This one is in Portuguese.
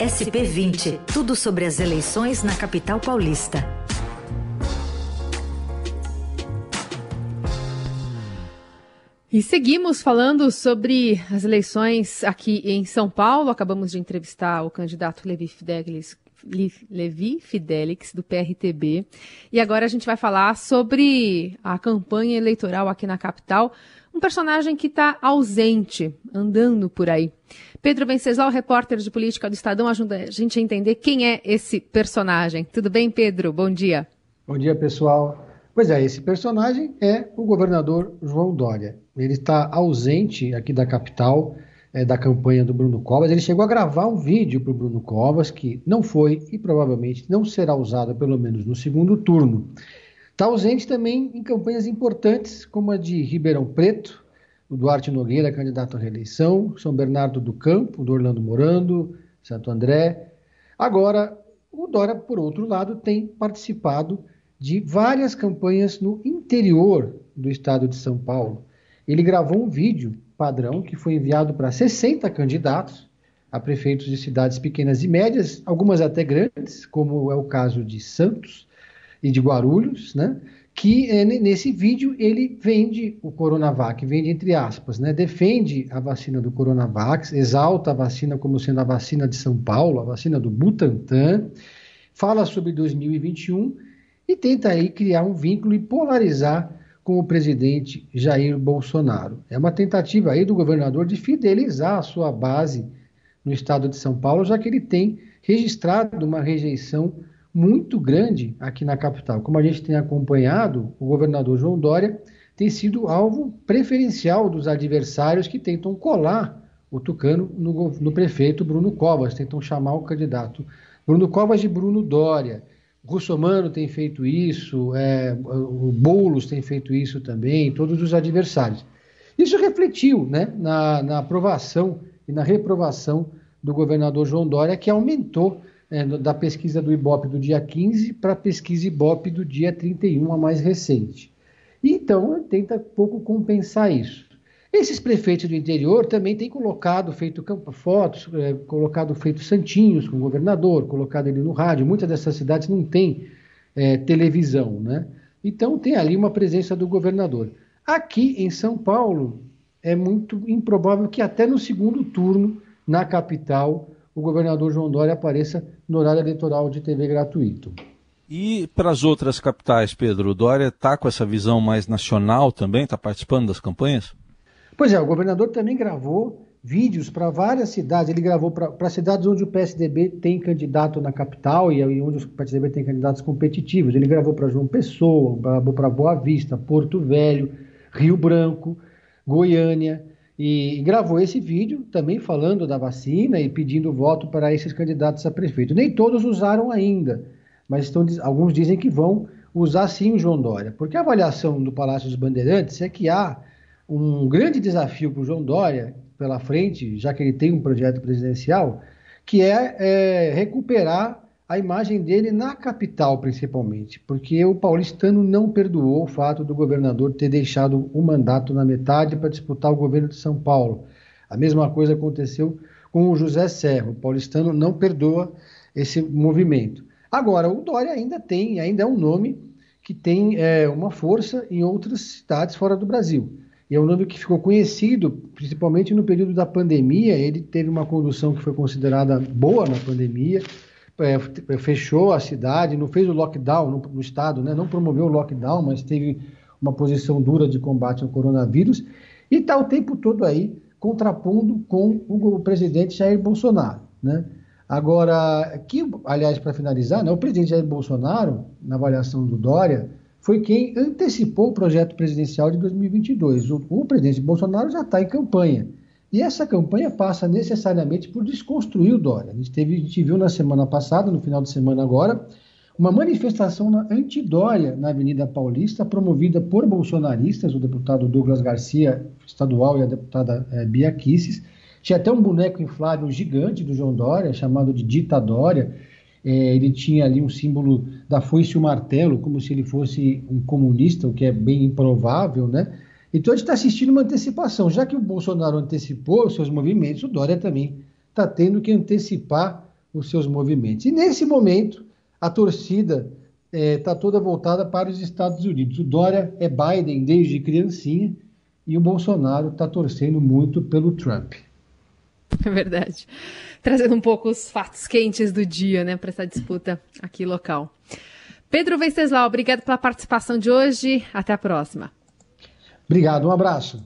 SP20, tudo sobre as eleições na capital paulista. E seguimos falando sobre as eleições aqui em São Paulo. Acabamos de entrevistar o candidato Levi Fidelis, Levi Fidelix, do PRTB. E agora a gente vai falar sobre a campanha eleitoral aqui na capital. Um personagem que está ausente, andando por aí. Pedro Venceslau, repórter de política do Estadão, ajuda a gente a entender quem é esse personagem. Tudo bem, Pedro? Bom dia. Bom dia, pessoal. Pois é, esse personagem é o governador João Dória. Ele está ausente aqui da capital, é, da campanha do Bruno Covas. Ele chegou a gravar um vídeo para o Bruno Covas, que não foi e provavelmente não será usado, pelo menos no segundo turno. Está ausente também em campanhas importantes, como a de Ribeirão Preto, o Duarte Nogueira, candidato à reeleição, São Bernardo do Campo, do Orlando Morando, Santo André. Agora, o Dória, por outro lado, tem participado de várias campanhas no interior do estado de São Paulo. Ele gravou um vídeo padrão que foi enviado para 60 candidatos a prefeitos de cidades pequenas e médias, algumas até grandes, como é o caso de Santos e de Guarulhos, né? que é, nesse vídeo ele vende o Coronavac, vende entre aspas, né? defende a vacina do Coronavac, exalta a vacina como sendo a vacina de São Paulo, a vacina do Butantan, fala sobre 2021 e tenta aí criar um vínculo e polarizar com o presidente Jair Bolsonaro. É uma tentativa aí do governador de fidelizar a sua base no estado de São Paulo, já que ele tem registrado uma rejeição muito grande aqui na capital. Como a gente tem acompanhado, o governador João Dória tem sido alvo preferencial dos adversários que tentam colar o Tucano no, no prefeito Bruno Covas, tentam chamar o candidato Bruno Covas de Bruno Dória. Russomano tem feito isso, é, o Boulos tem feito isso também, todos os adversários. Isso refletiu né, na, na aprovação e na reprovação do governador João Dória, que aumentou é, da pesquisa do Ibope do dia 15 para a pesquisa Ibope do dia 31, a mais recente. Então, tenta pouco compensar isso. Esses prefeitos do interior também têm colocado, feito fotos, é, colocado feito santinhos com o governador, colocado ele no rádio. Muitas dessas cidades não têm é, televisão, né? Então tem ali uma presença do governador. Aqui em São Paulo é muito improvável que até no segundo turno, na capital, o governador João Dória apareça no horário eleitoral de TV gratuito. E para as outras capitais, Pedro, Dória está com essa visão mais nacional também? Está participando das campanhas? Pois é, o governador também gravou vídeos para várias cidades. Ele gravou para cidades onde o PSDB tem candidato na capital e onde o PSDB tem candidatos competitivos. Ele gravou para João Pessoa, para Boa Vista, Porto Velho, Rio Branco, Goiânia e gravou esse vídeo também falando da vacina e pedindo voto para esses candidatos a prefeito. Nem todos usaram ainda, mas estão, alguns dizem que vão usar sim o João Dória, porque a avaliação do Palácio dos Bandeirantes é que há um grande desafio para o João Dória pela frente, já que ele tem um projeto presidencial, que é, é recuperar a imagem dele na capital, principalmente, porque o paulistano não perdoou o fato do governador ter deixado o mandato na metade para disputar o governo de São Paulo. A mesma coisa aconteceu com o José Serra. O paulistano não perdoa esse movimento. Agora, o Dória ainda tem, ainda é um nome que tem é, uma força em outras cidades fora do Brasil. E é um nome que ficou conhecido, principalmente no período da pandemia. Ele teve uma condução que foi considerada boa na pandemia é, fechou a cidade, não fez o lockdown no, no, estado, né? não promoveu o lockdown, mas teve uma posição dura de combate ao coronavírus e está o tempo todo aí contrapondo com o, presidente Jair Bolsonaro. Né? Agora, que, aliás, para finalizar, né, o presidente Jair Bolsonaro, na avaliação do Dória, foi quem antecipou o projeto presidencial de 2022. O, o presidente Bolsonaro já está em campanha. E essa campanha passa necessariamente por desconstruir o Dória. A gente, teve, a gente viu na semana passada, no final de semana agora, uma manifestação anti-Dória na Avenida Paulista, promovida por bolsonaristas, o deputado Douglas Garcia, estadual, e a deputada é, Bia Kisses. Tinha até um boneco inflável gigante do João Dória, chamado de Dita Dória. É, ele tinha ali um símbolo da foice e o martelo, como se ele fosse um comunista, o que é bem improvável, né? Então a gente está assistindo uma antecipação. Já que o Bolsonaro antecipou os seus movimentos, o Dória também está tendo que antecipar os seus movimentos. E nesse momento, a torcida está é, toda voltada para os Estados Unidos. O Dória é Biden desde criancinha e o Bolsonaro está torcendo muito pelo Trump. É verdade. Trazendo um pouco os fatos quentes do dia, né, para essa disputa aqui local. Pedro Venceslau, obrigado pela participação de hoje. Até a próxima. Obrigado, um abraço.